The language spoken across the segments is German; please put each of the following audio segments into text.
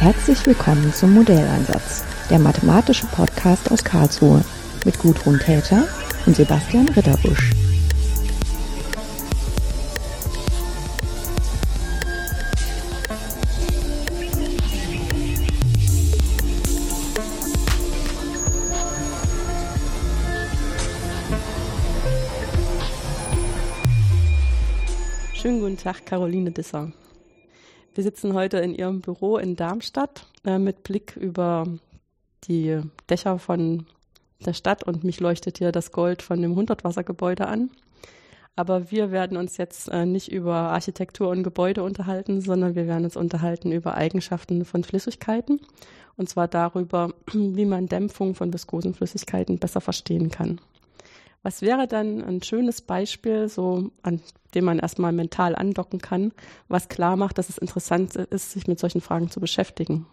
Herzlich willkommen zum Modelleinsatz, der mathematische Podcast aus Karlsruhe mit Gudrun Täter und Sebastian Ritterbusch. Schönen guten Tag, Caroline Disser. Wir sitzen heute in Ihrem Büro in Darmstadt äh, mit Blick über die Dächer von der Stadt und mich leuchtet hier das Gold von dem Hundertwassergebäude an. Aber wir werden uns jetzt äh, nicht über Architektur und Gebäude unterhalten, sondern wir werden uns unterhalten über Eigenschaften von Flüssigkeiten. Und zwar darüber, wie man Dämpfung von viskosen Flüssigkeiten besser verstehen kann. Was wäre dann ein schönes Beispiel, so an dem man erstmal mental andocken kann, was klar macht, dass es interessant ist, sich mit solchen Fragen zu beschäftigen?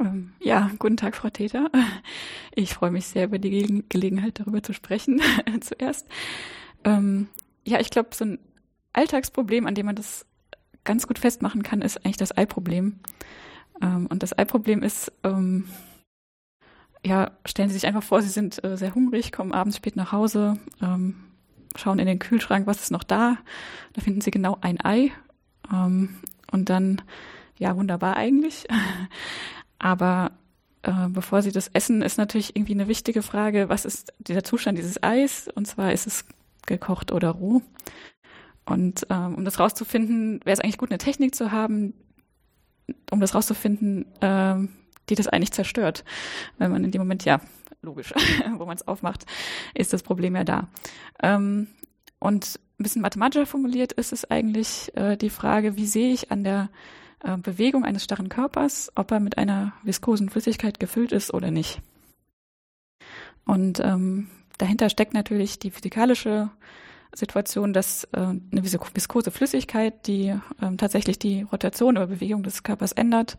Ähm, ja, guten Tag, Frau Täter. Ich freue mich sehr über die Gelegenheit, darüber zu sprechen, zuerst. Ähm, ja, ich glaube, so ein Alltagsproblem, an dem man das ganz gut festmachen kann, ist eigentlich das Ei-Problem. Ähm, und das Ei-Problem ist, ähm, ja, stellen Sie sich einfach vor, Sie sind äh, sehr hungrig, kommen abends spät nach Hause, ähm, schauen in den Kühlschrank, was ist noch da. Da finden Sie genau ein Ei. Ähm, und dann, ja, wunderbar eigentlich. Aber äh, bevor Sie das essen, ist natürlich irgendwie eine wichtige Frage, was ist dieser Zustand dieses Eis? Und zwar ist es gekocht oder roh. Und ähm, um das rauszufinden, wäre es eigentlich gut, eine Technik zu haben, um das rauszufinden, ähm, die das eigentlich zerstört. Wenn man in dem Moment, ja, logisch, wo man es aufmacht, ist das Problem ja da. Ähm, und ein bisschen mathematischer formuliert ist es eigentlich äh, die Frage, wie sehe ich an der äh, Bewegung eines starren Körpers, ob er mit einer viskosen Flüssigkeit gefüllt ist oder nicht. Und ähm, dahinter steckt natürlich die physikalische Situation, dass äh, eine viskose Flüssigkeit, die ähm, tatsächlich die Rotation oder Bewegung des Körpers ändert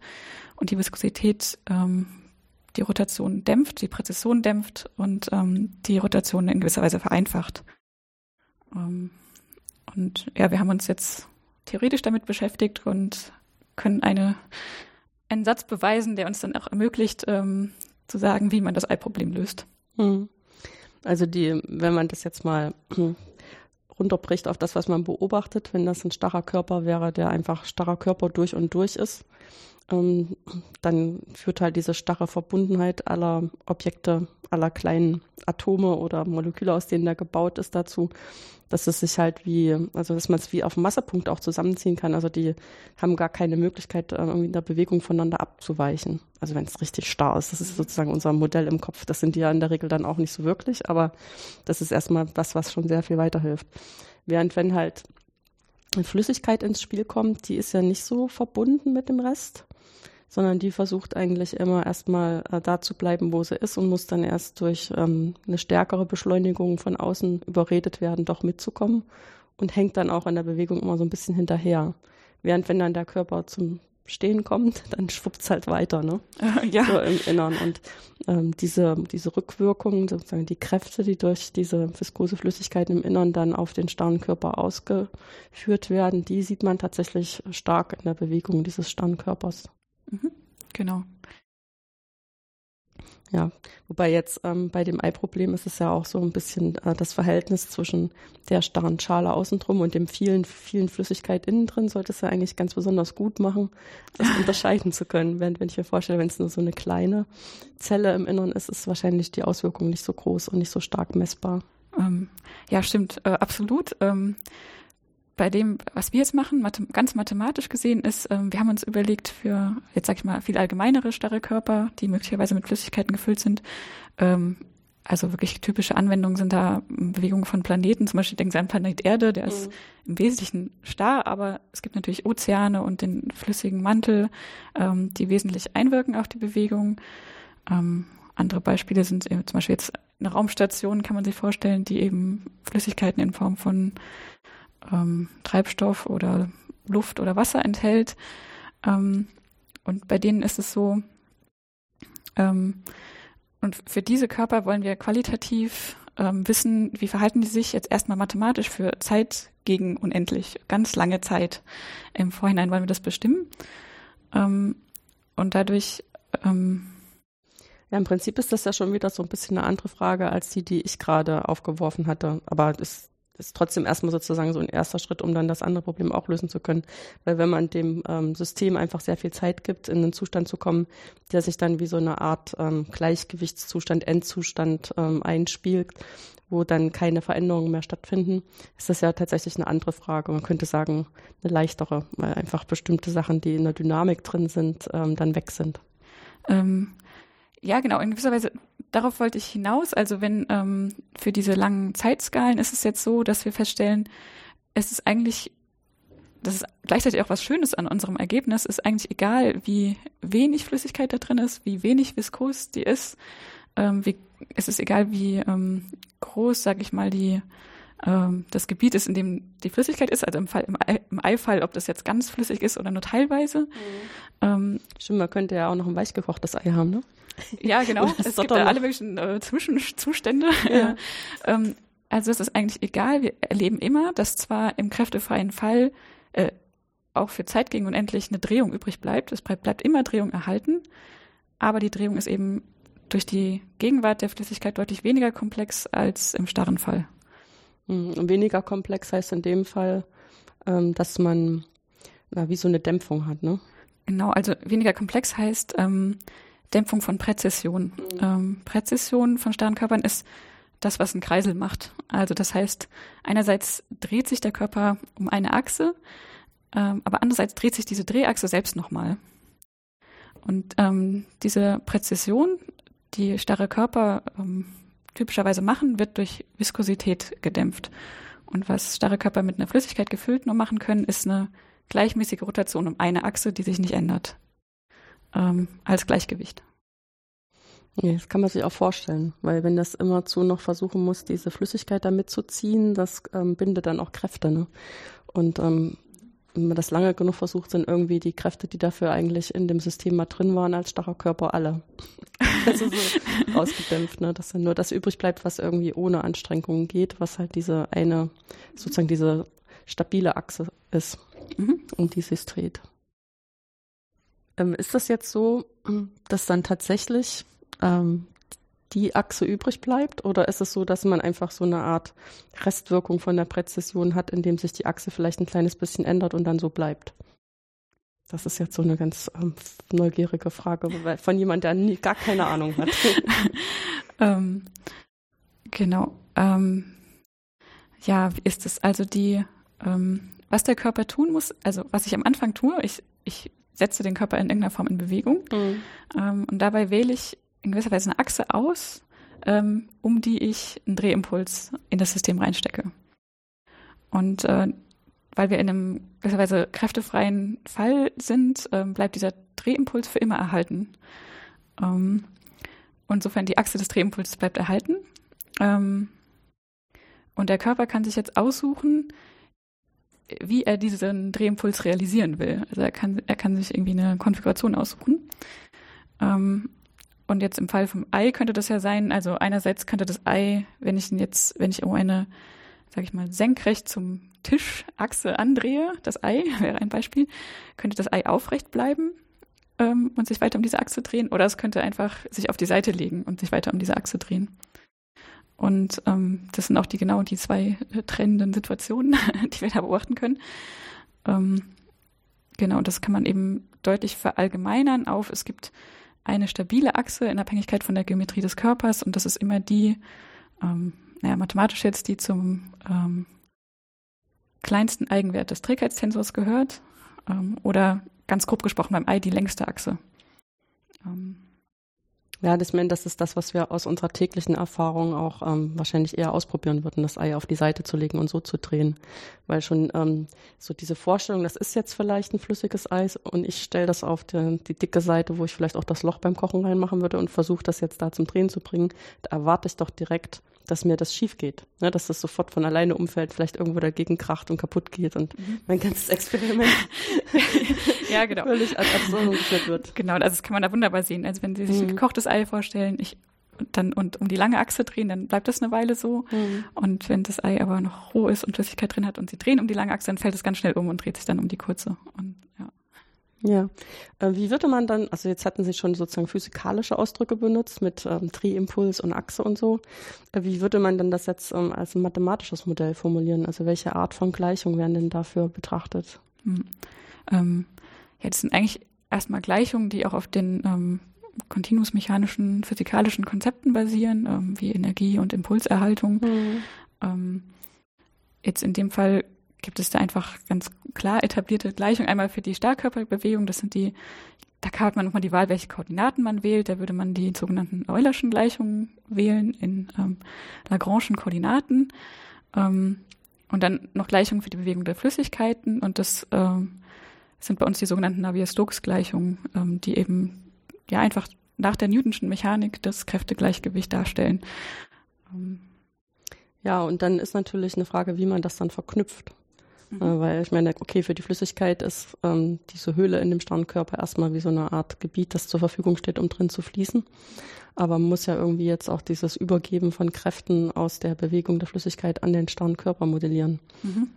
und die Viskosität ähm, die Rotation dämpft, die Präzision dämpft und ähm, die Rotation in gewisser Weise vereinfacht. Ähm, und ja, wir haben uns jetzt theoretisch damit beschäftigt und können eine, einen Satz beweisen, der uns dann auch ermöglicht, ähm, zu sagen, wie man das Ei-Problem löst. Hm. Also die, wenn man das jetzt mal runterbricht auf das, was man beobachtet, wenn das ein starrer Körper wäre, der einfach starrer Körper durch und durch ist, ähm, dann führt halt diese starre Verbundenheit aller Objekte, aller kleinen Atome oder Moleküle, aus denen der gebaut ist, dazu, dass es sich halt wie, also dass man es wie auf dem Massepunkt auch zusammenziehen kann. Also die haben gar keine Möglichkeit, äh, irgendwie in der Bewegung voneinander abzuweichen. Also wenn es richtig starr ist. Das ist sozusagen unser Modell im Kopf. Das sind die ja in der Regel dann auch nicht so wirklich, aber das ist erstmal was, was schon sehr viel weiterhilft. Während wenn halt Flüssigkeit ins Spiel kommt, die ist ja nicht so verbunden mit dem Rest sondern die versucht eigentlich immer erstmal äh, da zu bleiben, wo sie ist und muss dann erst durch ähm, eine stärkere Beschleunigung von außen überredet werden, doch mitzukommen und hängt dann auch in der Bewegung immer so ein bisschen hinterher. Während wenn dann der Körper zum Stehen kommt, dann schwuppt es halt weiter, ne? ja. So im Innern. Und ähm, diese, diese Rückwirkungen, sozusagen die Kräfte, die durch diese viskose Flüssigkeit im Innern dann auf den starren Körper ausgeführt werden, die sieht man tatsächlich stark in der Bewegung dieses starren Körpers. Genau. Ja, wobei jetzt ähm, bei dem Ei-Problem ist es ja auch so ein bisschen äh, das Verhältnis zwischen der starren Schale außen drum und dem vielen, vielen Flüssigkeit innen drin, sollte es ja eigentlich ganz besonders gut machen, das unterscheiden zu können. Wenn, wenn ich mir vorstelle, wenn es nur so eine kleine Zelle im Inneren ist, ist wahrscheinlich die Auswirkung nicht so groß und nicht so stark messbar. Ähm, ja, stimmt, äh, absolut. Ähm, bei dem, was wir jetzt machen, mathe ganz mathematisch gesehen, ist, ähm, wir haben uns überlegt für, jetzt sag ich mal, viel allgemeinere starre Körper, die möglicherweise mit Flüssigkeiten gefüllt sind. Ähm, also wirklich typische Anwendungen sind da Bewegungen von Planeten. Zum Beispiel denken Sie an Planet Erde, der mhm. ist im Wesentlichen starr, aber es gibt natürlich Ozeane und den flüssigen Mantel, ähm, die wesentlich einwirken auf die Bewegung. Ähm, andere Beispiele sind zum Beispiel jetzt eine Raumstation, kann man sich vorstellen, die eben Flüssigkeiten in Form von ähm, Treibstoff oder Luft oder Wasser enthält. Ähm, und bei denen ist es so, ähm, und für diese Körper wollen wir qualitativ ähm, wissen, wie verhalten die sich jetzt erstmal mathematisch für Zeit gegen unendlich, ganz lange Zeit. Im Vorhinein wollen wir das bestimmen. Ähm, und dadurch ähm, ja, im Prinzip ist das ja schon wieder so ein bisschen eine andere Frage als die, die ich gerade aufgeworfen hatte. Aber es ist trotzdem erstmal sozusagen so ein erster Schritt, um dann das andere Problem auch lösen zu können. Weil wenn man dem ähm, System einfach sehr viel Zeit gibt, in einen Zustand zu kommen, der sich dann wie so eine Art ähm, Gleichgewichtszustand, Endzustand ähm, einspielt, wo dann keine Veränderungen mehr stattfinden, ist das ja tatsächlich eine andere Frage. Man könnte sagen, eine leichtere, weil einfach bestimmte Sachen, die in der Dynamik drin sind, ähm, dann weg sind. Ähm, ja, genau, in gewisser Weise, darauf wollte ich hinaus. Also wenn ähm, für diese langen Zeitskalen ist es jetzt so, dass wir feststellen, es ist eigentlich, das ist gleichzeitig auch was Schönes an unserem Ergebnis, ist eigentlich egal, wie wenig Flüssigkeit da drin ist, wie wenig viskos die ist, ähm, wie, es ist egal, wie ähm, groß, sag ich mal, die ähm, das Gebiet ist, in dem die Flüssigkeit ist, also im Fall im, Ei, im Eifall, ob das jetzt ganz flüssig ist oder nur teilweise. Mhm. Ähm, Stimmt, man könnte ja auch noch ein weichgekochtes Ei haben, ne? Ja, genau. es gibt da alle möglichen äh, Zwischenzustände. Ja. ähm, also es ist eigentlich egal. Wir erleben immer, dass zwar im kräftefreien Fall äh, auch für Zeit gegen unendlich eine Drehung übrig bleibt. Es bleibt, immer Drehung erhalten, aber die Drehung ist eben durch die Gegenwart der Flüssigkeit deutlich weniger komplex als im starren Fall. Hm, weniger komplex heißt in dem Fall, ähm, dass man na, wie so eine Dämpfung hat, ne? Genau, also weniger komplex heißt, ähm, Dämpfung von Präzision. Mhm. Ähm, Präzision von starren Körpern ist das, was ein Kreisel macht. Also das heißt, einerseits dreht sich der Körper um eine Achse, ähm, aber andererseits dreht sich diese Drehachse selbst nochmal. Und ähm, diese Präzision, die starre Körper ähm, typischerweise machen, wird durch Viskosität gedämpft. Und was starre Körper mit einer Flüssigkeit gefüllt nur machen können, ist eine gleichmäßige Rotation um eine Achse, die sich nicht ändert ähm, als Gleichgewicht. Ja, das kann man sich auch vorstellen, weil wenn das immerzu noch versuchen muss, diese Flüssigkeit da mitzuziehen, das ähm, bindet dann auch Kräfte. Ne? Und ähm, wenn man das lange genug versucht, sind irgendwie die Kräfte, die dafür eigentlich in dem System mal drin waren, als starrer Körper alle. also so ausgedämpft, ne? dass dann nur das übrig bleibt, was irgendwie ohne Anstrengungen geht, was halt diese eine, sozusagen diese stabile Achse ist, mhm. um die sich dreht. Ähm, ist das jetzt so, dass dann tatsächlich ähm, die Achse übrig bleibt? Oder ist es so, dass man einfach so eine Art Restwirkung von der Präzision hat, indem sich die Achse vielleicht ein kleines bisschen ändert und dann so bleibt? Das ist jetzt so eine ganz ähm, neugierige Frage von jemand, der nie, gar keine Ahnung hat. ähm, genau. Ähm, ja, ist es? Also die, ähm, was der Körper tun muss, also was ich am Anfang tue, ich, ich setze den Körper in irgendeiner Form in Bewegung. Mhm. Ähm, und dabei wähle ich in gewisser Weise eine Achse aus, ähm, um die ich einen Drehimpuls in das System reinstecke. Und äh, weil wir in einem gewisserweise kräftefreien Fall sind, ähm, bleibt dieser Drehimpuls für immer erhalten. Ähm, insofern die Achse des Drehimpulses bleibt erhalten. Ähm, und der Körper kann sich jetzt aussuchen, wie er diesen Drehimpuls realisieren will. Also er kann, er kann sich irgendwie eine Konfiguration aussuchen. Ähm, und jetzt im Fall vom Ei könnte das ja sein, also einerseits könnte das Ei, wenn ich jetzt, wenn ich um eine, sag ich mal, senkrecht zum Tischachse andrehe, das Ei wäre ein Beispiel, könnte das Ei aufrecht bleiben ähm, und sich weiter um diese Achse drehen, oder es könnte einfach sich auf die Seite legen und sich weiter um diese Achse drehen. Und ähm, das sind auch die genau die zwei äh, trennenden Situationen, die wir da beobachten können. Ähm, genau, das kann man eben deutlich verallgemeinern auf, es gibt eine stabile Achse in Abhängigkeit von der Geometrie des Körpers und das ist immer die, ähm, naja, mathematisch jetzt, die zum ähm, kleinsten Eigenwert des Trägheitstensors gehört ähm, oder ganz grob gesprochen beim Ei die längste Achse. Ähm, ja, das, das ist das, was wir aus unserer täglichen Erfahrung auch ähm, wahrscheinlich eher ausprobieren würden, das Ei auf die Seite zu legen und so zu drehen. Weil schon ähm, so diese Vorstellung, das ist jetzt vielleicht ein flüssiges Eis und ich stelle das auf die, die dicke Seite, wo ich vielleicht auch das Loch beim Kochen reinmachen würde und versuche das jetzt da zum Drehen zu bringen, da erwarte ich doch direkt, dass mir das schief geht. Ne, dass das sofort von alleine umfällt, vielleicht irgendwo dagegen kracht und kaputt geht und mhm. mein ganzes Experiment ja, genau. völlig als Absurdum geführt wird. Genau, also das kann man da wunderbar sehen. Also wenn Sie sich mhm. ein gekochtes Ei vorstellen, ich und dann und um die lange Achse drehen, dann bleibt das eine Weile so. Mhm. Und wenn das Ei aber noch roh ist und Flüssigkeit drin hat und Sie drehen um die lange Achse, dann fällt es ganz schnell um und dreht sich dann um die kurze. Und ja. Äh, wie würde man dann, also jetzt hatten Sie schon sozusagen physikalische Ausdrücke benutzt mit ähm, Drehimpuls und Achse und so. Äh, wie würde man dann das jetzt ähm, als ein mathematisches Modell formulieren? Also welche Art von Gleichung werden denn dafür betrachtet? Hm. Ähm, ja, das sind eigentlich erstmal Gleichungen, die auch auf den ähm, kontinuumsmechanischen, physikalischen Konzepten basieren, ähm, wie Energie und Impulserhaltung. Mhm. Ähm, jetzt in dem Fall gibt es da einfach ganz klar etablierte Gleichungen. Einmal für die Starkkörperbewegung, das sind die, da hat man nochmal die Wahl, welche Koordinaten man wählt. Da würde man die sogenannten Eulerschen Gleichungen wählen in ähm, Lagrange'schen Koordinaten. Ähm, und dann noch Gleichungen für die Bewegung der Flüssigkeiten. Und das ähm, sind bei uns die sogenannten Navier-Stokes-Gleichungen, ähm, die eben ja einfach nach der Newtonschen Mechanik das Kräftegleichgewicht darstellen. Ja, und dann ist natürlich eine Frage, wie man das dann verknüpft. Mhm. Äh, weil ich meine, okay, für die Flüssigkeit ist ähm, diese Höhle in dem Sternkörper erstmal wie so eine Art Gebiet, das zur Verfügung steht, um drin zu fließen. Aber man muss ja irgendwie jetzt auch dieses Übergeben von Kräften aus der Bewegung der Flüssigkeit an den Sternkörper modellieren. Mhm.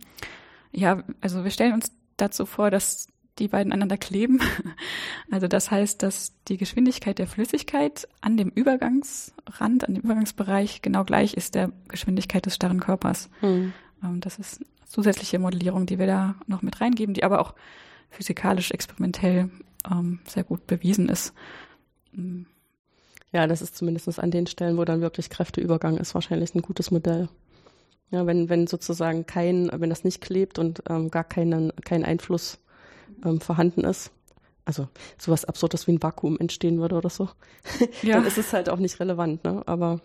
Ja, also wir stellen uns dazu vor, dass die beiden aneinander kleben. Also das heißt, dass die Geschwindigkeit der Flüssigkeit an dem Übergangsrand, an dem Übergangsbereich genau gleich ist der Geschwindigkeit des starren Körpers. Mhm. Das ist zusätzliche Modellierung, die wir da noch mit reingeben, die aber auch physikalisch experimentell ähm, sehr gut bewiesen ist. Mhm. Ja, das ist zumindest an den Stellen, wo dann wirklich Kräfteübergang ist, wahrscheinlich ein gutes Modell. Ja, wenn, wenn sozusagen kein, wenn das nicht klebt und ähm, gar keinen, kein Einfluss ähm, vorhanden ist, also sowas Absurdes wie ein Vakuum entstehen würde oder so, ja. dann ist es halt auch nicht relevant, ne? Aber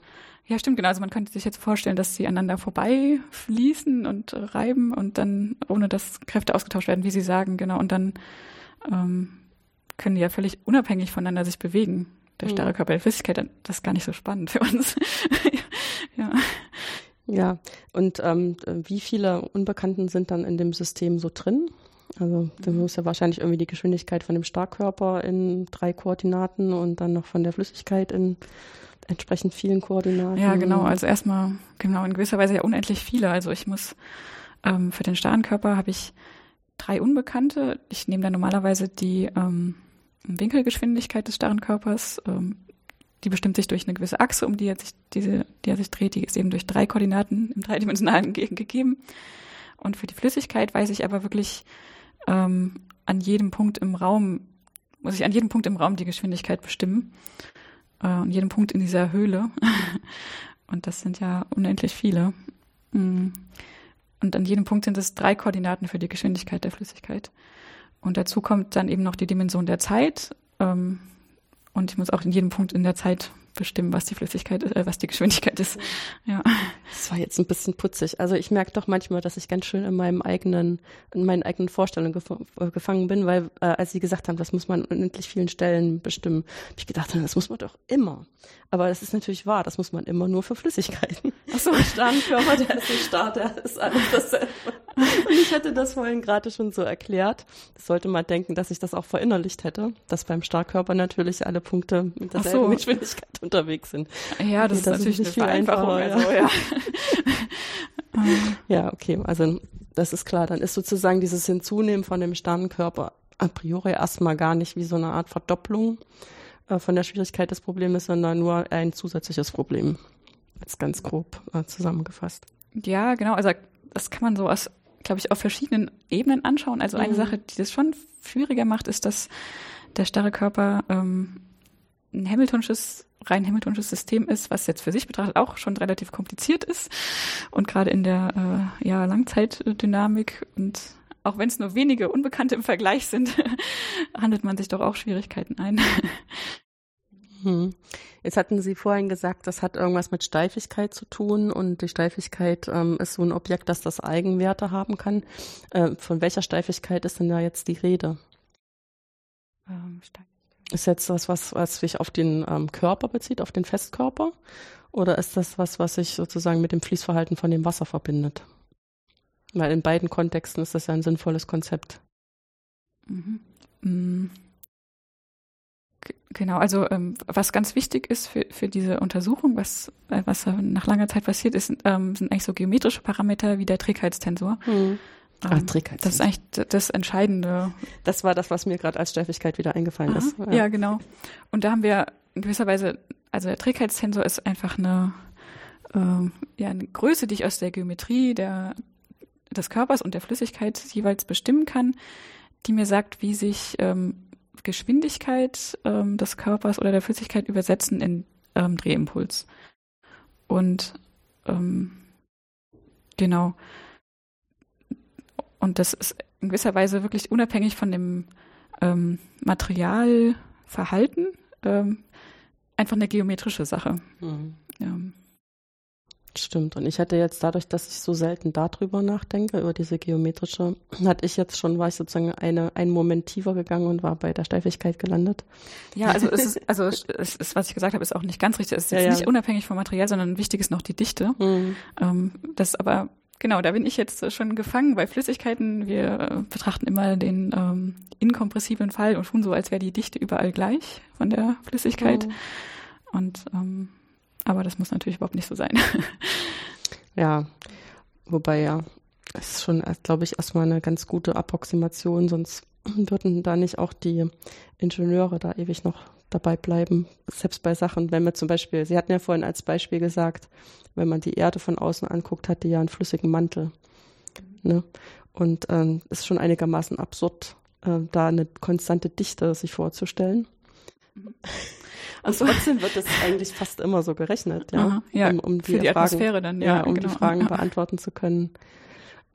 ja, stimmt, genau. Also man könnte sich jetzt vorstellen, dass sie aneinander vorbei fließen und reiben und dann, ohne dass Kräfte ausgetauscht werden, wie Sie sagen, genau. Und dann ähm, können die ja völlig unabhängig voneinander sich bewegen. Der starre mhm. Körper der Flüssigkeit, das ist gar nicht so spannend für uns. ja. Ja, und ähm, wie viele Unbekannten sind dann in dem System so drin? Also da muss ja wahrscheinlich irgendwie die Geschwindigkeit von dem Starkkörper in drei Koordinaten und dann noch von der Flüssigkeit in entsprechend vielen Koordinaten. Ja, genau. Also erstmal, genau, in gewisser Weise ja unendlich viele. Also ich muss ähm, für den starren Körper habe ich drei Unbekannte. Ich nehme da normalerweise die ähm, Winkelgeschwindigkeit des starren Körpers. Ähm, die bestimmt sich durch eine gewisse Achse, um die er sich, diese, die er sich dreht, die ist eben durch drei Koordinaten im dreidimensionalen gegeben. Und für die Flüssigkeit weiß ich aber wirklich ähm, an jedem Punkt im Raum, muss ich an jedem Punkt im Raum die Geschwindigkeit bestimmen. Äh, an jedem Punkt in dieser Höhle. Und das sind ja unendlich viele. Mm. Und an jedem Punkt sind es drei Koordinaten für die Geschwindigkeit der Flüssigkeit. Und dazu kommt dann eben noch die Dimension der Zeit. Ähm, und ich muss auch in jedem Punkt in der Zeit bestimmen, was die Flüssigkeit, äh, was die Geschwindigkeit ist. Ja. Das war jetzt ein bisschen putzig. Also ich merke doch manchmal, dass ich ganz schön in meinem eigenen, in meinen eigenen Vorstellungen gef äh, gefangen bin, weil äh, als Sie gesagt haben, das muss man an endlich vielen Stellen bestimmen, habe ich gedacht, das muss man doch immer. Aber das ist natürlich wahr, das muss man immer nur für Flüssigkeiten. Ach so, Starrenkörper, der ist nicht starr, der ist alles dasselbe. Und ich hätte das vorhin gerade schon so erklärt. Das sollte man denken, dass ich das auch verinnerlicht hätte, dass beim Starkkörper natürlich alle Punkte mit derselben so. Geschwindigkeit unterwegs sind. Ja, das, das ist natürlich ist eine Vereinfachung. Also, ja. ja, okay, also das ist klar. Dann ist sozusagen dieses Hinzunehmen von dem Sternenkörper a priori erstmal gar nicht wie so eine Art Verdopplung äh, von der Schwierigkeit des Problems, sondern nur ein zusätzliches Problem. Jetzt ganz grob äh, zusammengefasst. Ja, genau. Also das kann man so aus, glaube ich, auf verschiedenen Ebenen anschauen. Also eine mhm. Sache, die das schon schwieriger macht, ist, dass der starre Körper ähm, ein Hamiltonsches, rein Hamiltonsches System ist, was jetzt für sich betrachtet auch schon relativ kompliziert ist und gerade in der äh, ja, Langzeitdynamik und auch wenn es nur wenige Unbekannte im Vergleich sind, handelt man sich doch auch Schwierigkeiten ein. Hm. Jetzt hatten Sie vorhin gesagt, das hat irgendwas mit Steifigkeit zu tun und die Steifigkeit ähm, ist so ein Objekt, das das Eigenwerte haben kann. Äh, von welcher Steifigkeit ist denn da jetzt die Rede? Ähm, ist jetzt das was, was sich auf den ähm, Körper bezieht, auf den Festkörper? Oder ist das was, was sich sozusagen mit dem Fließverhalten von dem Wasser verbindet? Weil in beiden Kontexten ist das ja ein sinnvolles Konzept. Mhm. Mhm. Genau, also ähm, was ganz wichtig ist für, für diese Untersuchung, was, äh, was nach langer Zeit passiert ist, ähm, sind eigentlich so geometrische Parameter wie der Trägheitstensor. Mhm. Ähm, Ach, Trägheitszensor. Das ist eigentlich das Entscheidende. Das war das, was mir gerade als Steifigkeit wieder eingefallen Aha. ist. Ja. ja, genau. Und da haben wir in gewisser Weise, also der Trägheitssensor ist einfach eine, äh, ja, eine Größe, die ich aus der Geometrie der, des Körpers und der Flüssigkeit jeweils bestimmen kann, die mir sagt, wie sich ähm, Geschwindigkeit ähm, des Körpers oder der Flüssigkeit übersetzen in ähm, Drehimpuls. Und ähm, genau. Und das ist in gewisser Weise wirklich unabhängig von dem ähm, Materialverhalten ähm, einfach eine geometrische Sache. Mhm. Ja. Stimmt. Und ich hatte jetzt dadurch, dass ich so selten darüber nachdenke, über diese geometrische, hatte ich jetzt schon, war ich sozusagen eine, einen Moment tiefer gegangen und war bei der Steifigkeit gelandet. Ja, also es ist, also es ist, was ich gesagt habe, ist auch nicht ganz richtig. Es ist ja, ja. nicht unabhängig vom Material, sondern wichtig ist noch die Dichte. Mhm. Ähm, das aber, genau, da bin ich jetzt schon gefangen bei Flüssigkeiten. Wir betrachten immer den ähm, inkompressiblen Fall und tun so, als wäre die Dichte überall gleich von der Flüssigkeit. Mhm. Und ähm, aber das muss natürlich überhaupt nicht so sein. ja, wobei ja, es ist schon, glaube ich, erstmal eine ganz gute Approximation, sonst würden da nicht auch die Ingenieure da ewig noch dabei bleiben. Selbst bei Sachen, wenn man zum Beispiel, Sie hatten ja vorhin als Beispiel gesagt, wenn man die Erde von außen anguckt, hat die ja einen flüssigen Mantel. Ne? Und ähm, ist schon einigermaßen absurd, äh, da eine konstante Dichte sich vorzustellen. Mhm. Und trotzdem wird es eigentlich fast immer so gerechnet, ja, Aha, ja um, um die, für die Fragen, Atmosphäre dann, ja, ja um genau. die Fragen beantworten zu können,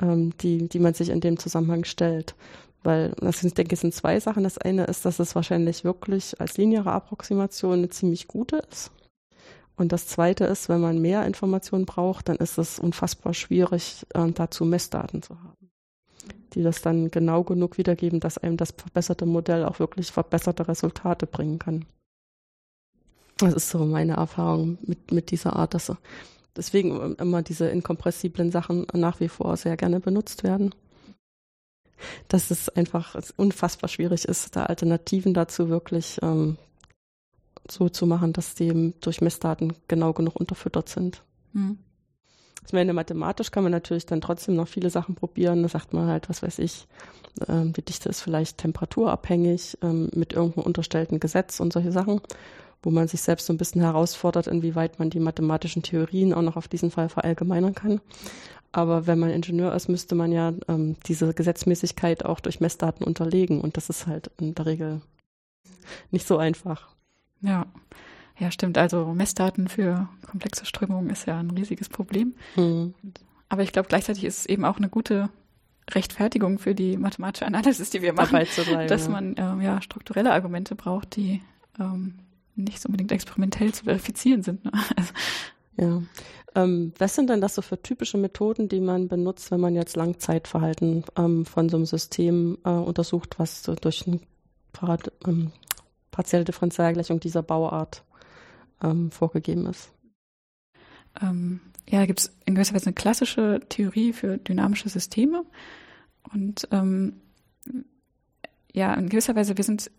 ähm, die, die man sich in dem Zusammenhang stellt. Weil, das sind, denke ich, sind zwei Sachen. Das eine ist, dass es wahrscheinlich wirklich als lineare Approximation eine ziemlich gute ist. Und das zweite ist, wenn man mehr Informationen braucht, dann ist es unfassbar schwierig, äh, dazu Messdaten zu haben, die das dann genau genug wiedergeben, dass einem das verbesserte Modell auch wirklich verbesserte Resultate bringen kann. Das ist so meine Erfahrung mit, mit dieser Art, dass deswegen immer diese inkompressiblen Sachen nach wie vor sehr gerne benutzt werden. Dass es einfach unfassbar schwierig ist, da Alternativen dazu wirklich ähm, so zu machen, dass die durch Messdaten genau genug unterfüttert sind. Mhm. Ich meine, mathematisch kann man natürlich dann trotzdem noch viele Sachen probieren. Da sagt man halt, was weiß ich, ähm, die Dichte ist vielleicht temperaturabhängig ähm, mit irgendeinem unterstellten Gesetz und solche Sachen wo man sich selbst so ein bisschen herausfordert, inwieweit man die mathematischen Theorien auch noch auf diesen Fall verallgemeinern kann. Aber wenn man Ingenieur ist, müsste man ja ähm, diese Gesetzmäßigkeit auch durch Messdaten unterlegen. Und das ist halt in der Regel nicht so einfach. Ja, ja, stimmt. Also Messdaten für komplexe Strömungen ist ja ein riesiges Problem. Mhm. Aber ich glaube, gleichzeitig ist es eben auch eine gute Rechtfertigung für die mathematische Analysis, die wir machen, bleiben, dass man ähm, ja strukturelle Argumente braucht, die ähm, nicht so unbedingt experimentell zu verifizieren sind. Ne? Also, ja. Ähm, was sind denn das so für typische Methoden, die man benutzt, wenn man jetzt Langzeitverhalten ähm, von so einem System äh, untersucht, was so durch eine ähm, partielle Differentialgleichung dieser Bauart ähm, vorgegeben ist? Ähm, ja, da gibt es in gewisser Weise eine klassische Theorie für dynamische Systeme. Und ähm, ja, in gewisser Weise, wir sind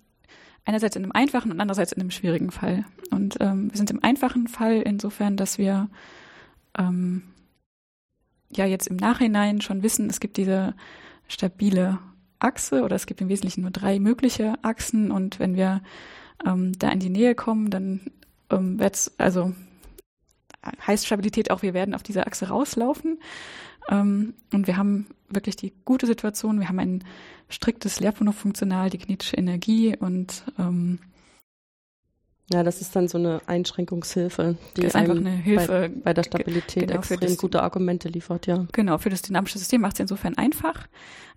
einerseits in einem einfachen und andererseits in einem schwierigen Fall. Und ähm, wir sind im einfachen Fall insofern, dass wir ähm, ja jetzt im Nachhinein schon wissen, es gibt diese stabile Achse oder es gibt im Wesentlichen nur drei mögliche Achsen und wenn wir ähm, da in die Nähe kommen, dann ähm, wird also heißt Stabilität auch, wir werden auf dieser Achse rauslaufen. Ähm, und wir haben wirklich die gute Situation, wir haben ein striktes Lehrpfundfunktional, die kinetische Energie und ähm, ja, das ist dann so eine Einschränkungshilfe, die ist einfach eine Hilfe bei, bei der Stabilität genau, extrem das, gute Argumente liefert, ja. Genau, für das dynamische System macht es insofern einfach.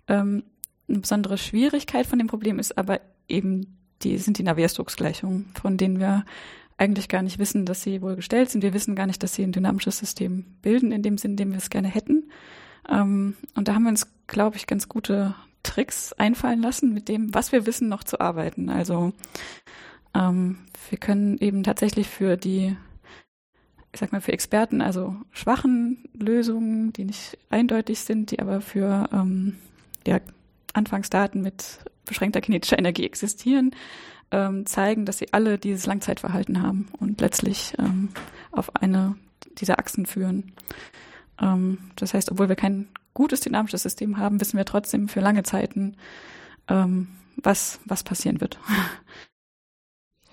Ähm, eine besondere Schwierigkeit von dem Problem ist aber eben die sind die Navier-Stokes-Gleichungen, von denen wir eigentlich gar nicht wissen, dass sie wohl gestellt sind. Wir wissen gar nicht, dass sie ein dynamisches System bilden, in dem Sinn, in dem wir es gerne hätten. Ähm, und da haben wir uns, glaube ich, ganz gute Tricks einfallen lassen, mit dem, was wir wissen, noch zu arbeiten. Also ähm, wir können eben tatsächlich für die, ich sag mal, für Experten, also schwachen Lösungen, die nicht eindeutig sind, die aber für ähm, ja, Anfangsdaten mit beschränkter kinetischer Energie existieren, ähm, zeigen, dass sie alle dieses Langzeitverhalten haben und letztlich ähm, auf eine dieser Achsen führen. Ähm, das heißt, obwohl wir kein gutes dynamisches System haben, wissen wir trotzdem für lange Zeiten, ähm, was, was passieren wird.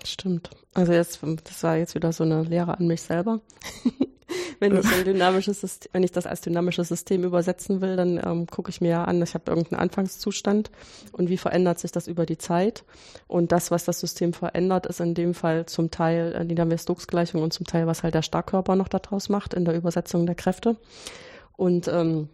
Stimmt. Also jetzt, das war jetzt wieder so eine Lehre an mich selber. wenn ich ein dynamisches System, wenn ich das als dynamisches System übersetzen will, dann ähm, gucke ich mir ja an, ich habe irgendeinen Anfangszustand und wie verändert sich das über die Zeit. Und das, was das System verändert, ist in dem Fall zum Teil äh, die Navier-Stokes-Gleichung und zum Teil, was halt der Starkkörper noch daraus macht in der Übersetzung der Kräfte. Und ähm,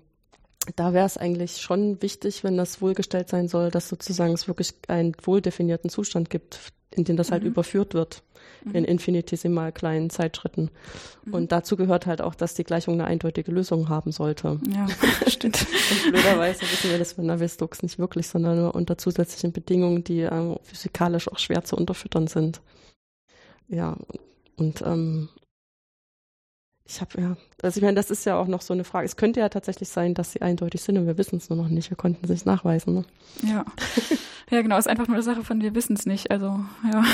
da wäre es eigentlich schon wichtig, wenn das wohlgestellt sein soll, dass sozusagen es wirklich einen wohldefinierten Zustand gibt, in den das halt mhm. überführt wird mhm. in infinitesimal kleinen Zeitschritten. Mhm. Und dazu gehört halt auch, dass die Gleichung eine eindeutige Lösung haben sollte. Ja, stimmt. Und blöderweise wissen wir das von Navier-Stokes nicht wirklich, sondern nur unter zusätzlichen Bedingungen, die äh, physikalisch auch schwer zu unterfüttern sind. Ja, und ähm, ich habe ja, also ich meine, das ist ja auch noch so eine Frage. Es könnte ja tatsächlich sein, dass sie eindeutig sind und wir wissen es nur noch nicht. Wir konnten es nicht nachweisen. Ne? Ja. ja, genau. Es ist einfach nur eine Sache von, wir wissen es nicht. Also, ja.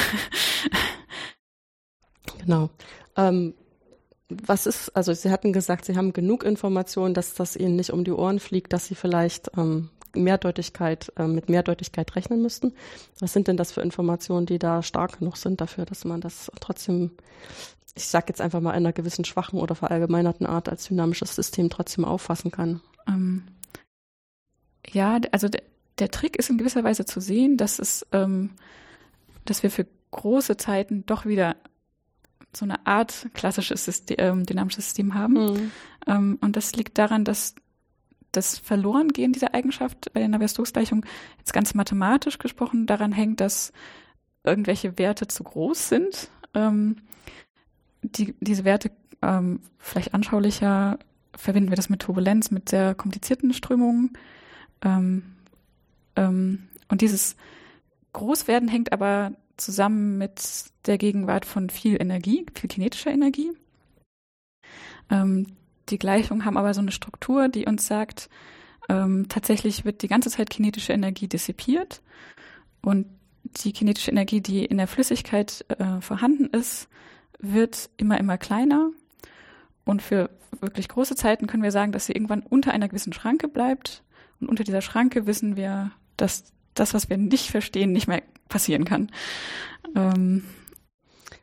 Genau. Ähm, was ist, also Sie hatten gesagt, Sie haben genug Informationen, dass das Ihnen nicht um die Ohren fliegt, dass Sie vielleicht ähm, Mehrdeutigkeit, äh, mit Mehrdeutigkeit rechnen müssten. Was sind denn das für Informationen, die da stark genug sind dafür, dass man das trotzdem, ich sage jetzt einfach mal in einer gewissen schwachen oder verallgemeinerten Art als dynamisches System trotzdem auffassen kann? Ähm, ja, also der, der, Trick ist in gewisser Weise zu sehen, dass es, ähm, dass wir für große Zeiten doch wieder so eine Art klassisches System, ähm, dynamisches System haben. Mhm. Ähm, und das liegt daran, dass das Verlorengehen dieser Eigenschaft bei der Navier-Stokes-Gleichung jetzt ganz mathematisch gesprochen daran hängt, dass irgendwelche Werte zu groß sind. Die, diese Werte ähm, vielleicht anschaulicher verbinden wir das mit Turbulenz, mit sehr komplizierten Strömungen. Ähm, ähm, und dieses Großwerden hängt aber zusammen mit der Gegenwart von viel Energie, viel kinetischer Energie. Ähm, die Gleichungen haben aber so eine Struktur, die uns sagt, ähm, tatsächlich wird die ganze Zeit kinetische Energie dissipiert und die kinetische Energie, die in der Flüssigkeit äh, vorhanden ist, wird immer, immer kleiner. Und für wirklich große Zeiten können wir sagen, dass sie irgendwann unter einer gewissen Schranke bleibt. Und unter dieser Schranke wissen wir, dass das, was wir nicht verstehen, nicht mehr passieren kann. Ähm,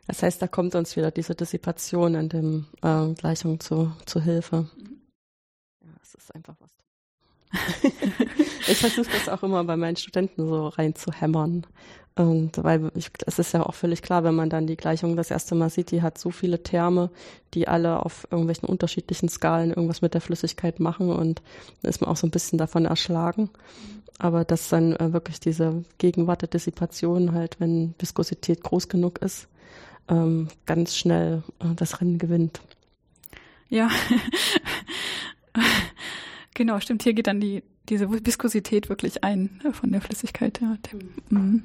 das heißt, da kommt uns wieder diese Dissipation in dem äh, Gleichung zu, zu Hilfe. Ja, es ist einfach was. ich versuche das auch immer bei meinen Studenten so reinzuhämmern. Und weil ich, es ist ja auch völlig klar, wenn man dann die Gleichung das erste Mal sieht, die hat so viele Terme, die alle auf irgendwelchen unterschiedlichen Skalen irgendwas mit der Flüssigkeit machen und dann ist man auch so ein bisschen davon erschlagen. Aber dass dann äh, wirklich diese Gegenwart der Dissipation halt, wenn Viskosität groß genug ist, ähm, ganz schnell äh, das Rennen gewinnt. Ja, genau, stimmt. Hier geht dann die diese Viskosität wirklich ein äh, von der Flüssigkeit. Ja. Mhm.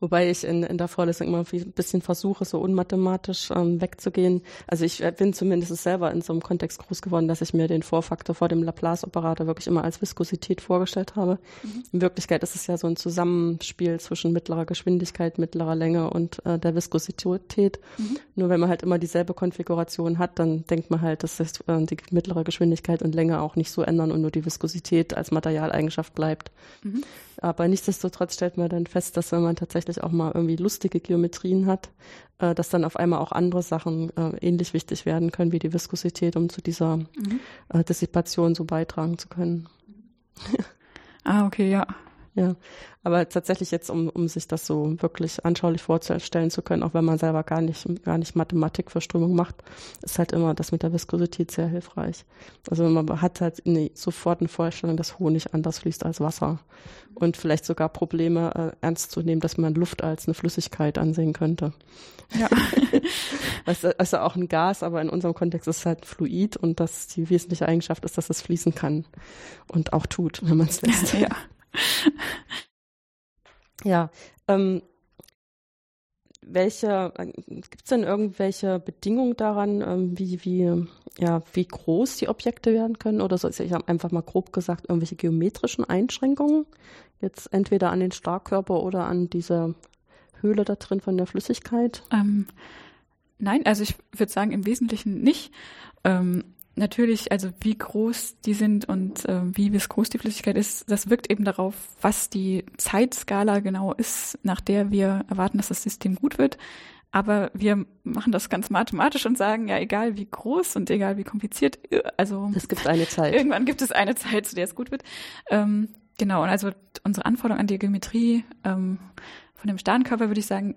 Wobei ich in, in der Vorlesung immer ein bisschen versuche, so unmathematisch ähm, wegzugehen. Also ich äh, bin zumindest selber in so einem Kontext groß geworden, dass ich mir den Vorfaktor vor dem Laplace-Operator wirklich immer als Viskosität vorgestellt habe. Mhm. In Wirklichkeit ist es ja so ein Zusammenspiel zwischen mittlerer Geschwindigkeit, mittlerer Länge und äh, der Viskosität. Mhm. Nur wenn man halt immer dieselbe Konfiguration hat, dann denkt man halt, dass sich äh, die mittlere Geschwindigkeit und Länge auch nicht so ändern und nur die Viskosität als Materialeigenschaft bleibt. Mhm. Aber nichtsdestotrotz stellt man dann fest, dass wenn man tatsächlich auch mal irgendwie lustige Geometrien hat, äh, dass dann auf einmal auch andere Sachen äh, ähnlich wichtig werden können wie die Viskosität, um zu dieser mhm. äh, Dissipation so beitragen zu können. ah, okay, ja. Ja, aber tatsächlich jetzt, um, um sich das so wirklich anschaulich vorzustellen zu können, auch wenn man selber gar nicht, gar nicht Mathematik für Strömung macht, ist halt immer das mit der Viskosität sehr hilfreich. Also man hat halt eine, sofort eine Vorstellung, dass Honig anders fließt als Wasser und vielleicht sogar Probleme äh, ernst zu nehmen, dass man Luft als eine Flüssigkeit ansehen könnte. Ja. das ist also auch ein Gas, aber in unserem Kontext ist es halt Fluid und das die wesentliche Eigenschaft ist, dass es fließen kann und auch tut, wenn man es lässt. Ja. ja, ähm, welche, gibt es denn irgendwelche Bedingungen daran, ähm, wie, wie, ja, wie groß die Objekte werden können? Oder so, ich habe einfach mal grob gesagt, irgendwelche geometrischen Einschränkungen? Jetzt entweder an den Starkkörper oder an dieser Höhle da drin von der Flüssigkeit? Ähm, nein, also ich würde sagen, im Wesentlichen nicht. Ähm, natürlich, also wie groß die sind und äh, wie viskos die Flüssigkeit ist, das wirkt eben darauf, was die Zeitskala genau ist, nach der wir erwarten, dass das System gut wird. Aber wir machen das ganz mathematisch und sagen, ja, egal wie groß und egal wie kompliziert, äh, also es gibt eine Zeit. Irgendwann gibt es eine Zeit, zu der es gut wird. Ähm, genau, und also unsere Anforderungen an die Geometrie ähm, von dem Sternkörper, würde ich sagen,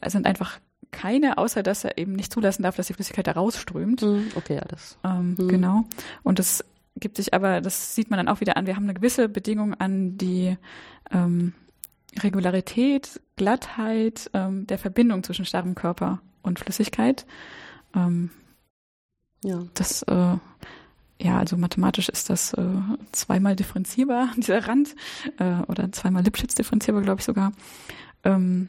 äh, sind einfach keine, außer dass er eben nicht zulassen darf, dass die Flüssigkeit da rausströmt. Mhm, okay, ja, das. Ähm, mhm. Genau. Und das gibt sich aber, das sieht man dann auch wieder an, wir haben eine gewisse Bedingung an die ähm, Regularität, Glattheit ähm, der Verbindung zwischen starrem Körper und Flüssigkeit. Ähm, ja. Das, äh, ja, also mathematisch ist das äh, zweimal differenzierbar, dieser Rand, äh, oder zweimal Lipschitz differenzierbar, glaube ich sogar. Ähm,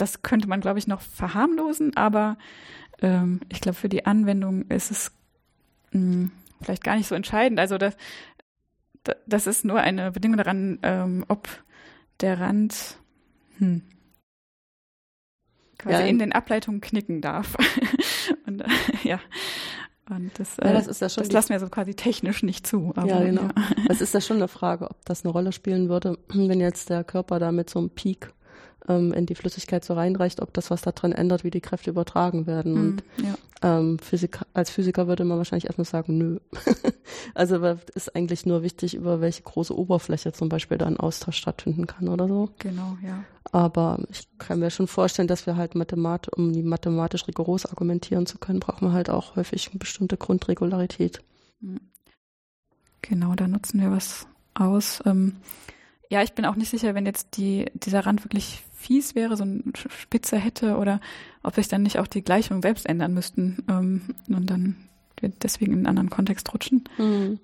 das könnte man, glaube ich, noch verharmlosen, aber ähm, ich glaube, für die Anwendung ist es mh, hm, vielleicht gar nicht so entscheidend. Also das, das ist nur eine Bedingung daran, ähm, ob der Rand hm, quasi ja, in den Ableitungen knicken darf. Und äh, ja. Und das, ja, das, äh, ist ja schon das lassen wir so quasi technisch nicht zu. Aber, ja, genau. Ja. Das ist ja schon eine Frage, ob das eine Rolle spielen würde, wenn jetzt der Körper da mit so einem Peak ähm, in die Flüssigkeit so reinreicht, ob das was daran ändert, wie die Kräfte übertragen werden. Mhm, und ja. ähm, Physik, als Physiker würde man wahrscheinlich erstmal sagen, nö. also ist eigentlich nur wichtig, über welche große Oberfläche zum Beispiel da ein Austausch stattfinden kann oder so. Genau, ja. Aber ich kann mir schon vorstellen, dass wir halt Mathemat, um die mathematisch rigoros argumentieren zu können, brauchen wir halt auch häufig eine bestimmte Grundregularität. Mhm. Genau, da nutzen wir was aus. Ähm, ja, ich bin auch nicht sicher, wenn jetzt die, dieser Rand wirklich fies wäre, so eine Spitze hätte oder ob sich dann nicht auch die Gleichungen selbst ändern müssten ähm, und dann deswegen in einen anderen Kontext rutschen. Mhm.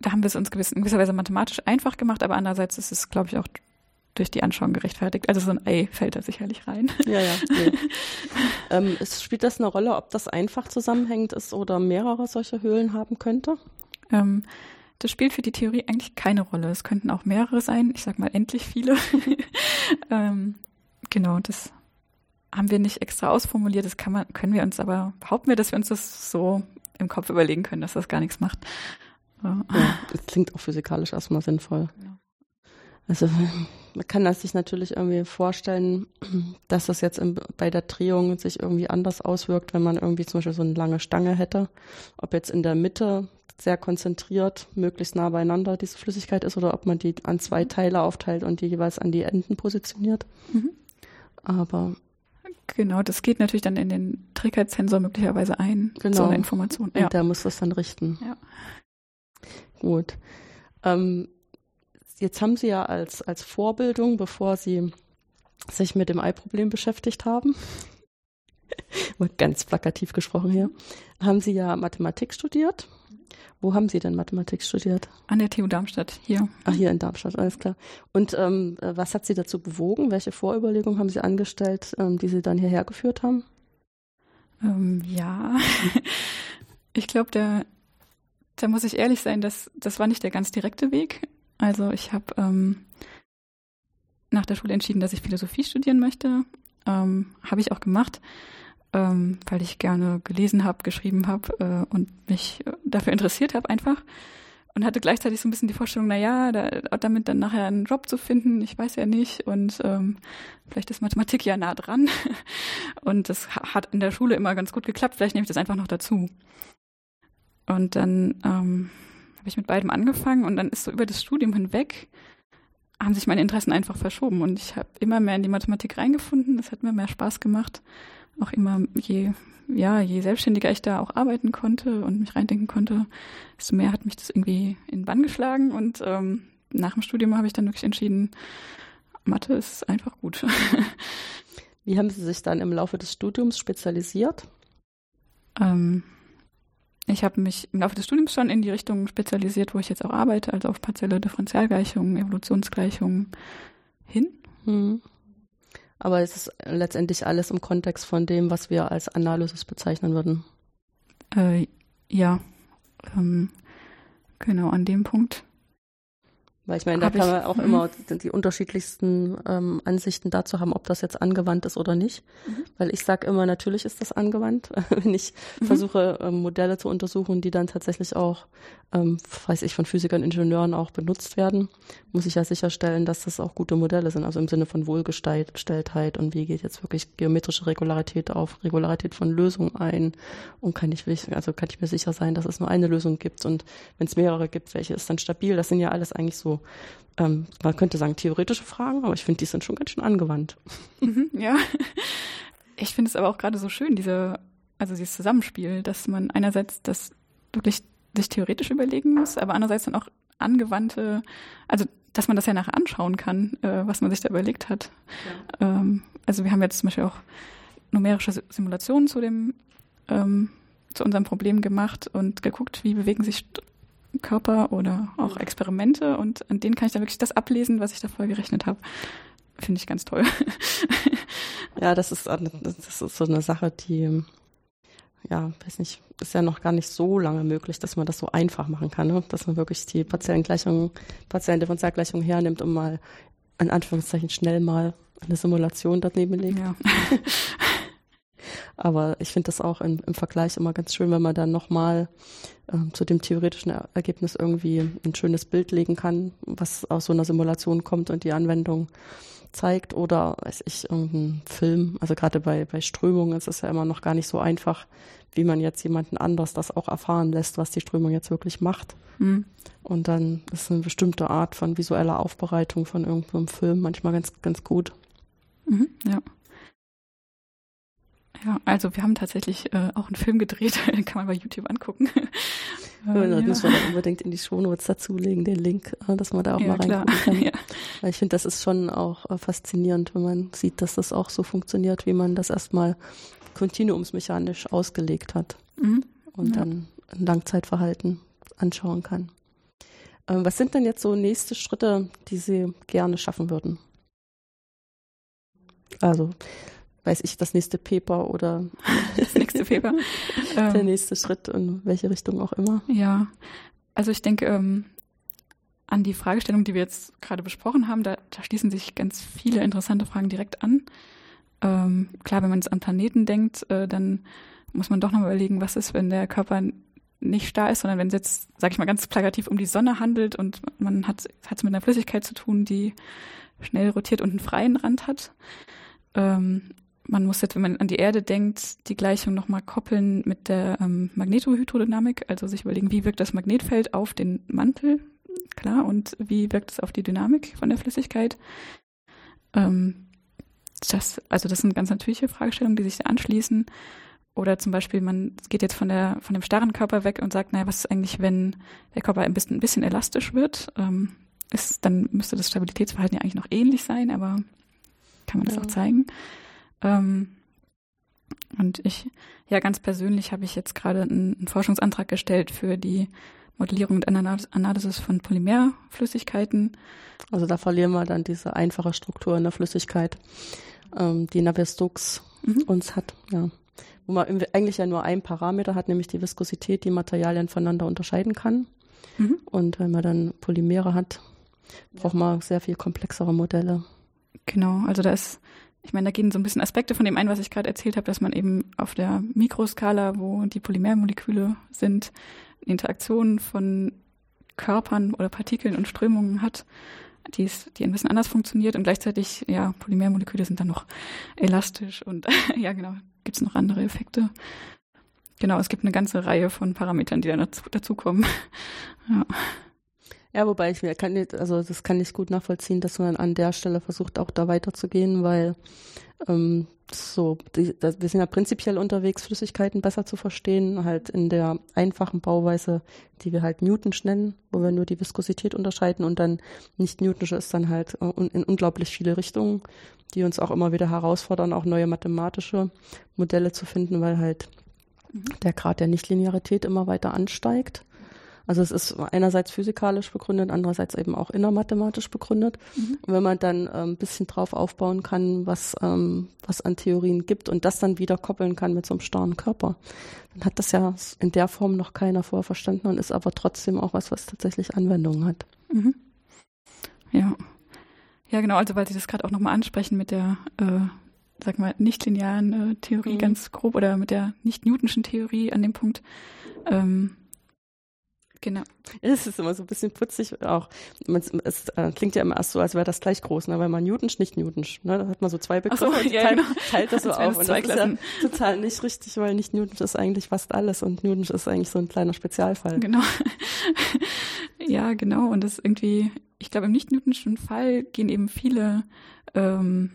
Da haben wir es uns gewiss, in gewisser Weise mathematisch einfach gemacht, aber andererseits ist es, glaube ich, auch durch die Anschauung gerechtfertigt. Also so ein Ei fällt da sicherlich rein. Ja, ja. Nee. ähm, es, spielt das eine Rolle, ob das einfach zusammenhängend ist oder mehrere solche Höhlen haben könnte? Ähm, das spielt für die Theorie eigentlich keine Rolle. Es könnten auch mehrere sein. Ich sag mal endlich viele. ähm, genau, das haben wir nicht extra ausformuliert. Das kann man, können wir uns aber, behaupten wir, dass wir uns das so im Kopf überlegen können, dass das gar nichts macht. Ja, das klingt auch physikalisch erstmal sinnvoll. Ja. Also man kann das sich natürlich irgendwie vorstellen, dass das jetzt im, bei der Drehung sich irgendwie anders auswirkt, wenn man irgendwie zum Beispiel so eine lange Stange hätte. Ob jetzt in der Mitte sehr konzentriert, möglichst nah beieinander diese Flüssigkeit ist oder ob man die an zwei. Teile aufteilt und die jeweils an die Enden positioniert. Mhm. Aber Genau, das geht natürlich dann in den Trägheitssensor möglicherweise ein, genau. so eine Information. Ja. Und der muss das dann richten. Ja. Gut. Ähm, jetzt haben Sie ja als, als Vorbildung, bevor Sie sich mit dem Ei-Problem beschäftigt haben, ganz plakativ gesprochen hier, haben Sie ja Mathematik studiert wo haben Sie denn Mathematik studiert? An der TU Darmstadt, hier. Ach, hier in Darmstadt, alles klar. Und ähm, äh, was hat Sie dazu bewogen? Welche Vorüberlegungen haben Sie angestellt, ähm, die Sie dann hierher geführt haben? Ähm, ja, ich glaube, da, da muss ich ehrlich sein, dass das war nicht der ganz direkte Weg. Also ich habe ähm, nach der Schule entschieden, dass ich Philosophie studieren möchte. Ähm, habe ich auch gemacht ähm, weil ich gerne gelesen habe, geschrieben habe äh, und mich äh, dafür interessiert habe einfach. Und hatte gleichzeitig so ein bisschen die Vorstellung, na ja, da, damit dann nachher einen Job zu finden, ich weiß ja nicht. Und ähm, vielleicht ist Mathematik ja nah dran. Und das hat in der Schule immer ganz gut geklappt. Vielleicht nehme ich das einfach noch dazu. Und dann ähm, habe ich mit beidem angefangen und dann ist so über das Studium hinweg haben sich meine Interessen einfach verschoben und ich habe immer mehr in die Mathematik reingefunden. Das hat mir mehr Spaß gemacht auch immer, je, ja, je selbstständiger ich da auch arbeiten konnte und mich reindenken konnte, desto mehr hat mich das irgendwie in den Bann geschlagen. Und ähm, nach dem Studium habe ich dann wirklich entschieden, Mathe ist einfach gut. Wie haben Sie sich dann im Laufe des Studiums spezialisiert? Ähm, ich habe mich im Laufe des Studiums schon in die Richtung spezialisiert, wo ich jetzt auch arbeite, also auf partielle Differentialgleichungen, Evolutionsgleichungen hin. Hm. Aber es ist letztendlich alles im Kontext von dem, was wir als Analysis bezeichnen würden. Äh, ja, ähm, genau an dem Punkt. Weil ich meine, da kann man auch mhm. immer die unterschiedlichsten ähm, Ansichten dazu haben, ob das jetzt angewandt ist oder nicht. Mhm. Weil ich sage immer, natürlich ist das angewandt, wenn ich mhm. versuche, ähm, Modelle zu untersuchen, die dann tatsächlich auch, ähm, weiß ich, von Physikern, Ingenieuren auch benutzt werden, muss ich ja sicherstellen, dass das auch gute Modelle sind, also im Sinne von Wohlgestelltheit und wie geht jetzt wirklich geometrische Regularität auf Regularität von Lösungen ein und kann ich, also kann ich mir sicher sein, dass es nur eine Lösung gibt und wenn es mehrere gibt, welche ist dann stabil. Das sind ja alles eigentlich so ähm, man könnte sagen theoretische Fragen, aber ich finde, die sind schon ganz schön angewandt. Mhm, ja. Ich finde es aber auch gerade so schön, diese, also dieses Zusammenspiel, dass man einerseits das wirklich sich theoretisch überlegen muss, aber andererseits dann auch angewandte, also dass man das ja nachher anschauen kann, äh, was man sich da überlegt hat. Ja. Ähm, also wir haben jetzt zum Beispiel auch numerische Simulationen zu dem ähm, zu unserem Problem gemacht und geguckt, wie bewegen sich Körper oder auch Experimente und an denen kann ich dann wirklich das ablesen, was ich da vorher gerechnet habe. Finde ich ganz toll. ja, das ist, das ist so eine Sache, die, ja, weiß nicht, ist ja noch gar nicht so lange möglich, dass man das so einfach machen kann, ne? dass man wirklich die partiellen Gleichungen, partiellen Differentialgleichungen hernimmt und mal in Anführungszeichen schnell mal eine Simulation daneben legt. Ja. Aber ich finde das auch in, im Vergleich immer ganz schön, wenn man dann nochmal ähm, zu dem theoretischen Ergebnis irgendwie ein schönes Bild legen kann, was aus so einer Simulation kommt und die Anwendung zeigt oder weiß ich, irgendein Film. Also gerade bei, bei Strömungen ist es ja immer noch gar nicht so einfach, wie man jetzt jemanden anders das auch erfahren lässt, was die Strömung jetzt wirklich macht. Mhm. Und dann ist eine bestimmte Art von visueller Aufbereitung von irgendeinem Film manchmal ganz, ganz gut. Mhm, ja. Ja, also wir haben tatsächlich äh, auch einen Film gedreht, den kann man bei YouTube angucken. ja, das ja. müssen wir unbedingt in die Shownotes dazulegen, den Link, äh, dass man da auch ja, mal reingucken klar. kann. Ja. Weil ich finde, das ist schon auch äh, faszinierend, wenn man sieht, dass das auch so funktioniert, wie man das erstmal kontinuumsmechanisch ausgelegt hat mhm. und dann ein Langzeitverhalten anschauen kann. Ähm, was sind denn jetzt so nächste Schritte, die Sie gerne schaffen würden? Also weiß ich, das nächste Paper oder das nächste Paper. der ähm. nächste Schritt in welche Richtung auch immer. Ja, also ich denke, ähm, an die Fragestellung, die wir jetzt gerade besprochen haben, da, da schließen sich ganz viele interessante Fragen direkt an. Ähm, klar, wenn man jetzt an Planeten denkt, äh, dann muss man doch noch mal überlegen, was ist, wenn der Körper nicht starr ist, sondern wenn es jetzt, sage ich mal ganz plakativ, um die Sonne handelt und man hat es mit einer Flüssigkeit zu tun, die schnell rotiert und einen freien Rand hat. Ähm, man muss jetzt, wenn man an die Erde denkt, die Gleichung nochmal koppeln mit der ähm, Magnetohydrodynamik, also sich überlegen, wie wirkt das Magnetfeld auf den Mantel, klar, und wie wirkt es auf die Dynamik von der Flüssigkeit. Ähm, das, also das sind ganz natürliche Fragestellungen, die sich anschließen. Oder zum Beispiel, man geht jetzt von der von dem starren Körper weg und sagt, naja, was ist eigentlich, wenn der Körper ein bisschen, ein bisschen elastisch wird? Ähm, ist, dann müsste das Stabilitätsverhalten ja eigentlich noch ähnlich sein, aber kann man das ja. auch zeigen. Ähm, und ich, ja, ganz persönlich habe ich jetzt gerade einen, einen, Forschungsantrag gestellt für die Modellierung und Analysis von Polymerflüssigkeiten. Also da verlieren wir dann diese einfache Struktur in der Flüssigkeit, ähm, die Navier-Stokes mhm. uns hat, ja. Wo man eigentlich ja nur einen Parameter hat, nämlich die Viskosität, die Materialien voneinander unterscheiden kann. Mhm. Und wenn man dann Polymere hat, braucht man sehr viel komplexere Modelle. Genau, also da ist ich meine, da gehen so ein bisschen Aspekte von dem ein, was ich gerade erzählt habe, dass man eben auf der Mikroskala, wo die Polymermoleküle sind, Interaktionen von Körpern oder Partikeln und Strömungen hat, die, ist, die ein bisschen anders funktioniert und gleichzeitig, ja, Polymermoleküle sind dann noch elastisch und ja, genau, gibt es noch andere Effekte. Genau, es gibt eine ganze Reihe von Parametern, die dann dazu, dazukommen. ja. Ja, wobei ich mir kann nicht, also das kann ich gut nachvollziehen, dass man an der Stelle versucht, auch da weiterzugehen, weil ähm, so, die, das, wir sind ja prinzipiell unterwegs, Flüssigkeiten besser zu verstehen, halt in der einfachen Bauweise, die wir halt Newtonsch nennen, wo wir nur die Viskosität unterscheiden und dann nicht Newtonsche ist dann halt äh, in unglaublich viele Richtungen, die uns auch immer wieder herausfordern, auch neue mathematische Modelle zu finden, weil halt mhm. der Grad der Nichtlinearität immer weiter ansteigt. Also es ist einerseits physikalisch begründet, andererseits eben auch innermathematisch begründet. Mhm. Und wenn man dann ein bisschen drauf aufbauen kann, was, ähm, was an Theorien gibt und das dann wieder koppeln kann mit so einem starren Körper, dann hat das ja in der Form noch keiner vorher verstanden und ist aber trotzdem auch was, was tatsächlich Anwendungen hat. Mhm. Ja. Ja, genau, also weil Sie das gerade auch nochmal ansprechen mit der, äh, sag mal, nicht-linearen äh, Theorie mhm. ganz grob oder mit der nicht-Newtonschen Theorie an dem Punkt. Ähm, Genau. Es ist immer so ein bisschen putzig auch. Es äh, klingt ja immer erst so, als wäre das gleich groß, ne? weil man Newtonsch, nicht Newtonsch. Ne? Da hat man so zwei Begriffe so, und ja, teilt, genau. teilt das so auf. Und das ist ja total nicht richtig, weil nicht Newtonsch ist eigentlich fast alles und Newtonsch ist eigentlich so ein kleiner Spezialfall. Genau. ja, genau. Und das irgendwie, ich glaube, im nicht-Newtonschen Fall gehen eben viele ähm,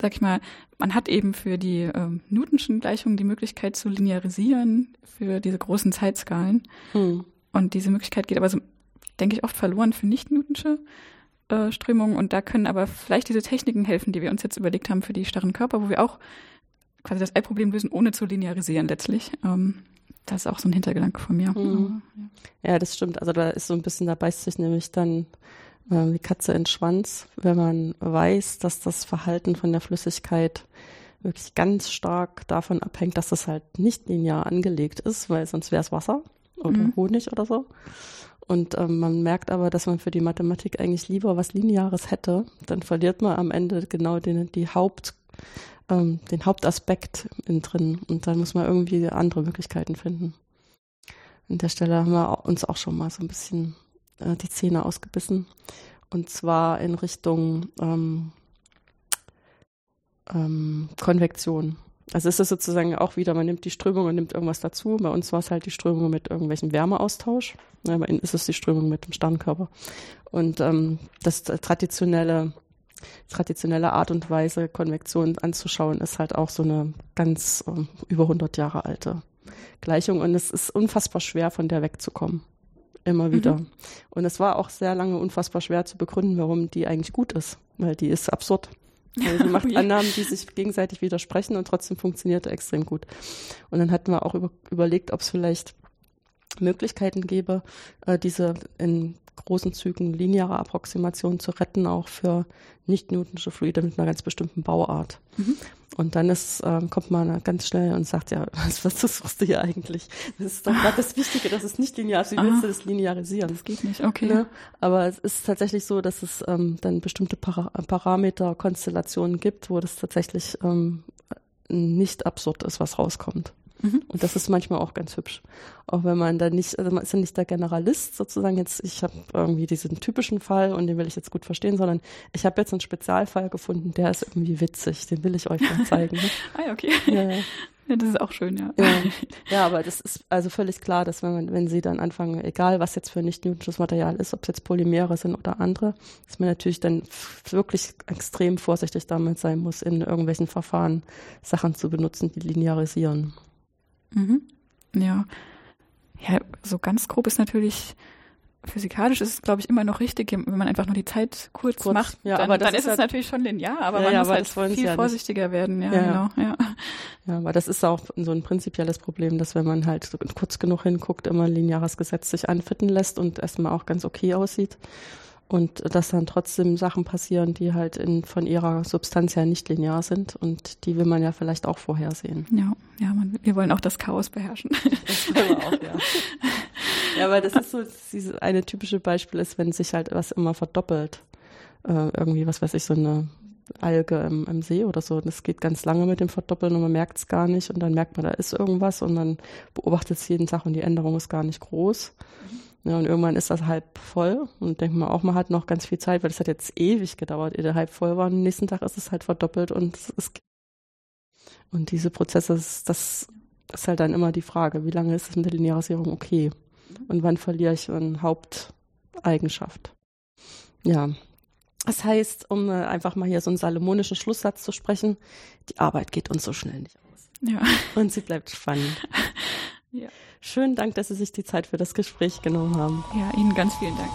sag ich mal, man hat eben für die ähm, Newtonschen Gleichungen die Möglichkeit zu linearisieren für diese großen Zeitskalen. Hm. Und diese Möglichkeit geht aber, so, denke ich, oft verloren für nicht-Newtonsche äh, Strömungen. Und da können aber vielleicht diese Techniken helfen, die wir uns jetzt überlegt haben für die starren Körper, wo wir auch quasi das Ei-Problem lösen, ohne zu linearisieren letztlich. Ähm, das ist auch so ein Hintergedanke von mir. Mhm. Ja, das stimmt. Also da ist so ein bisschen, da beißt sich nämlich dann äh, die Katze in den Schwanz, wenn man weiß, dass das Verhalten von der Flüssigkeit wirklich ganz stark davon abhängt, dass das halt nicht linear angelegt ist, weil sonst wäre es Wasser oder mhm. Honig oder so. Und ähm, man merkt aber, dass man für die Mathematik eigentlich lieber was Lineares hätte. Dann verliert man am Ende genau den, die Haupt, ähm, den Hauptaspekt in drin. Und dann muss man irgendwie andere Möglichkeiten finden. An der Stelle haben wir uns auch schon mal so ein bisschen äh, die Zähne ausgebissen. Und zwar in Richtung ähm, ähm, Konvektion. Also ist es sozusagen auch wieder, man nimmt die Strömung und nimmt irgendwas dazu. Bei uns war es halt die Strömung mit irgendwelchem Wärmeaustausch. Ja, bei Ihnen ist es die Strömung mit dem Sternkörper. Und ähm, das traditionelle, traditionelle Art und Weise, Konvektion anzuschauen, ist halt auch so eine ganz ähm, über 100 Jahre alte Gleichung. Und es ist unfassbar schwer, von der wegzukommen. Immer wieder. Mhm. Und es war auch sehr lange unfassbar schwer zu begründen, warum die eigentlich gut ist. Weil die ist absurd. Also sie macht oh Annahmen, die sich gegenseitig widersprechen und trotzdem funktioniert er extrem gut. Und dann hatten wir auch über, überlegt, ob es vielleicht Möglichkeiten gäbe, äh, diese in großen Zügen lineare Approximation zu retten, auch für nicht-newtonische Fluide mit einer ganz bestimmten Bauart. Mhm. Und dann ist, ähm, kommt man ganz schnell und sagt, ja, was, was suchst du hier eigentlich? Das ist doch gerade das Wichtige, dass es nicht linear ist. Wie willst du das linearisieren? Das geht nicht, okay. Ne? Aber es ist tatsächlich so, dass es ähm, dann bestimmte Para Parameterkonstellationen gibt, wo das tatsächlich ähm, nicht absurd ist, was rauskommt. Mhm. Und das ist manchmal auch ganz hübsch. Auch wenn man da nicht, also man ist ja nicht der Generalist sozusagen jetzt, ich habe irgendwie diesen typischen Fall und den will ich jetzt gut verstehen, sondern ich habe jetzt einen Spezialfall gefunden, der ist irgendwie witzig, den will ich euch mal zeigen. Ne? ah, okay. Ja, ja. Ja, das ist auch schön, ja. ja. Ja, aber das ist also völlig klar, dass wenn man, wenn sie dann anfangen, egal was jetzt für nicht newtonsches Material ist, ob es jetzt Polymere sind oder andere, dass man natürlich dann wirklich extrem vorsichtig damit sein muss, in irgendwelchen Verfahren Sachen zu benutzen, die linearisieren. Mhm. Ja. Ja, so ganz grob ist natürlich physikalisch ist es, glaube ich, immer noch richtig, wenn man einfach nur die Zeit kurz, kurz macht. Ja, dann, aber dann ist, ist es natürlich schon linear, aber ja, man ja, muss halt viel ja vorsichtiger werden. Ja, ja, genau. Ja. ja, aber das ist auch so ein prinzipielles Problem, dass wenn man halt kurz genug hinguckt, immer ein lineares Gesetz sich anfitten lässt und erstmal auch ganz okay aussieht und dass dann trotzdem Sachen passieren, die halt in, von ihrer Substanz her nicht linear sind und die will man ja vielleicht auch vorhersehen. Ja, ja, man, wir wollen auch das Chaos beherrschen. Das wollen wir auch, ja. ja, aber das ist so, dieses eine typische Beispiel ist, wenn sich halt was immer verdoppelt. Äh, irgendwie, was weiß ich, so eine Alge im, im See oder so. Das geht ganz lange mit dem Verdoppeln und man merkt es gar nicht und dann merkt man, da ist irgendwas und dann beobachtet es jeden Tag und die Änderung ist gar nicht groß. Mhm. Ja, und irgendwann ist das halb voll und denkt man auch, man hat noch ganz viel Zeit, weil das hat jetzt ewig gedauert, ehe der halb voll war. Und am nächsten Tag ist es halt verdoppelt und es ist und diese Prozesse, das ist halt dann immer die Frage, wie lange ist es mit der Linearisierung okay? Und wann verliere ich eine Haupteigenschaft? Ja. Das heißt, um äh, einfach mal hier so einen salomonischen Schlusssatz zu sprechen, die Arbeit geht uns so schnell nicht aus. Ja. Und sie bleibt spannend. ja. Schönen Dank, dass Sie sich die Zeit für das Gespräch genommen haben. Ja, Ihnen ganz vielen Dank.